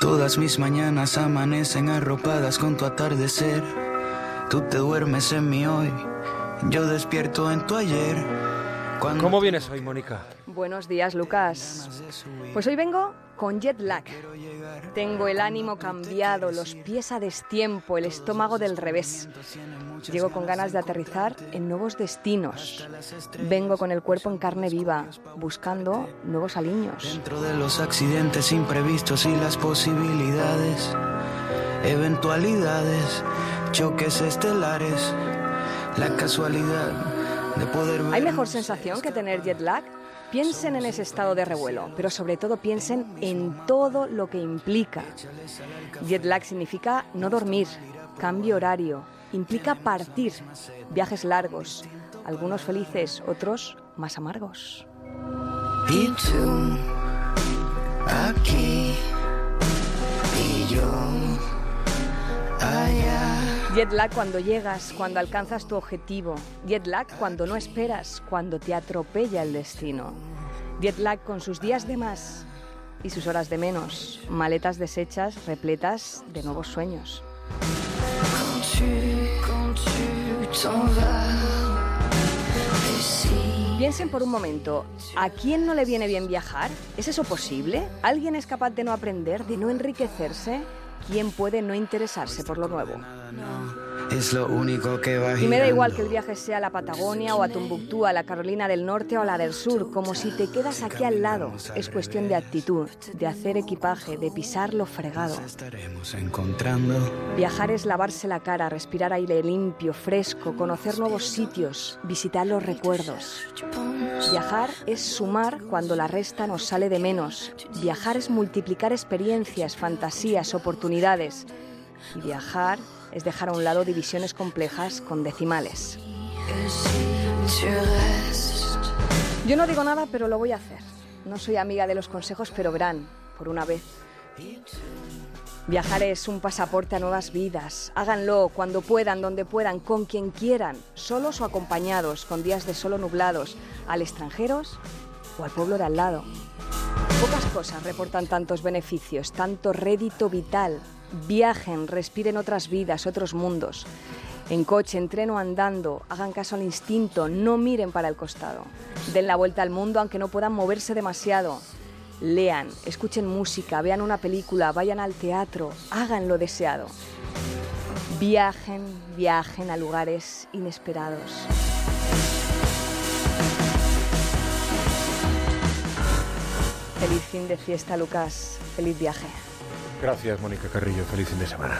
Todas mis mañanas amanecen arropadas con tu atardecer. Tú te duermes en mi hoy, yo despierto en tu ayer. ¿Cómo vienes hoy, Mónica? Buenos días, Lucas. Pues hoy vengo con jet lag. Tengo el ánimo cambiado, los pies a destiempo, el estómago del revés. Llego con ganas de aterrizar en nuevos destinos. Vengo con el cuerpo en carne viva, buscando nuevos aliños. Dentro de los accidentes imprevistos y las posibilidades, eventualidades, choques estelares, la casualidad ¿Hay mejor sensación que tener jet lag? Piensen en ese estado de revuelo, pero sobre todo piensen en todo lo que implica. Jet lag significa no dormir, cambio horario, implica partir, viajes largos, algunos felices, otros más amargos. Y tú, aquí, Jet lag cuando llegas, cuando alcanzas tu objetivo. Jet lag cuando no esperas, cuando te atropella el destino. Jet lag con sus días de más y sus horas de menos. Maletas deshechas repletas de nuevos sueños. Piensen por un momento, ¿a quién no le viene bien viajar? ¿Es eso posible? ¿Alguien es capaz de no aprender, de no enriquecerse? ¿Quién puede no interesarse por lo nuevo? Es lo único que va Y me da igual que el viaje sea a la Patagonia o a Tombuctú, a la Carolina del Norte o a la del Sur, como si te quedas aquí al lado. Es cuestión de actitud, de hacer equipaje, de pisar lo fregado. Viajar es lavarse la cara, respirar aire limpio, fresco, conocer nuevos sitios, visitar los recuerdos. Viajar es sumar cuando la resta nos sale de menos. Viajar es multiplicar experiencias, fantasías, oportunidades. Viajar es dejar a un lado divisiones complejas con decimales. Yo no digo nada, pero lo voy a hacer. No soy amiga de los consejos, pero verán, por una vez. Viajar es un pasaporte a nuevas vidas. Háganlo cuando puedan, donde puedan, con quien quieran, solos o acompañados, con días de solo nublados, al extranjeros o al pueblo de al lado. Pocas cosas reportan tantos beneficios, tanto rédito vital. Viajen, respiren otras vidas, otros mundos. En coche, en tren o andando, hagan caso al instinto, no miren para el costado. Den la vuelta al mundo aunque no puedan moverse demasiado. Lean, escuchen música, vean una película, vayan al teatro, hagan lo deseado. Viajen, viajen a lugares inesperados. Feliz fin de fiesta, Lucas. Feliz viaje. Gracias, Mónica Carrillo. Feliz fin de semana.